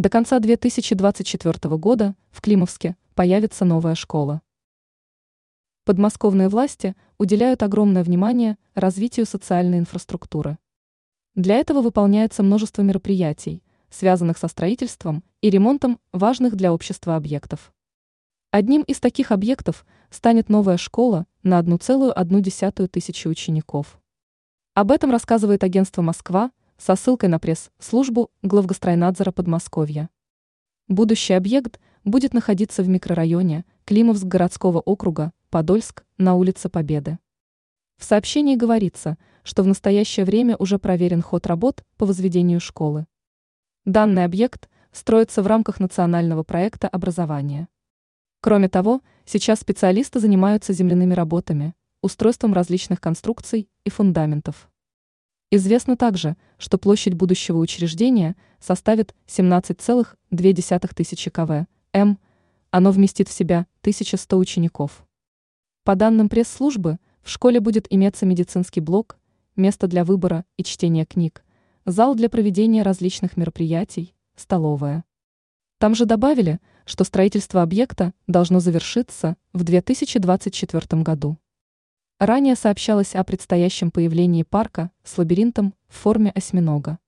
До конца 2024 года в Климовске появится новая школа. Подмосковные власти уделяют огромное внимание развитию социальной инфраструктуры. Для этого выполняется множество мероприятий, связанных со строительством и ремонтом важных для общества объектов. Одним из таких объектов станет новая школа на 1,1 тысячи учеников. Об этом рассказывает агентство «Москва» со ссылкой на пресс-службу главгостройнадзора Подмосковья. Будущий объект будет находиться в микрорайоне Климовск городского округа Подольск на улице Победы. В сообщении говорится, что в настоящее время уже проверен ход работ по возведению школы. Данный объект строится в рамках национального проекта образования. Кроме того, сейчас специалисты занимаются земляными работами, устройством различных конструкций и фундаментов. Известно также, что площадь будущего учреждения составит 17,2 тысячи кв. м. Оно вместит в себя 1100 учеников. По данным пресс-службы, в школе будет иметься медицинский блок, место для выбора и чтения книг, зал для проведения различных мероприятий, столовая. Там же добавили, что строительство объекта должно завершиться в 2024 году. Ранее сообщалось о предстоящем появлении парка с лабиринтом в форме осьминога.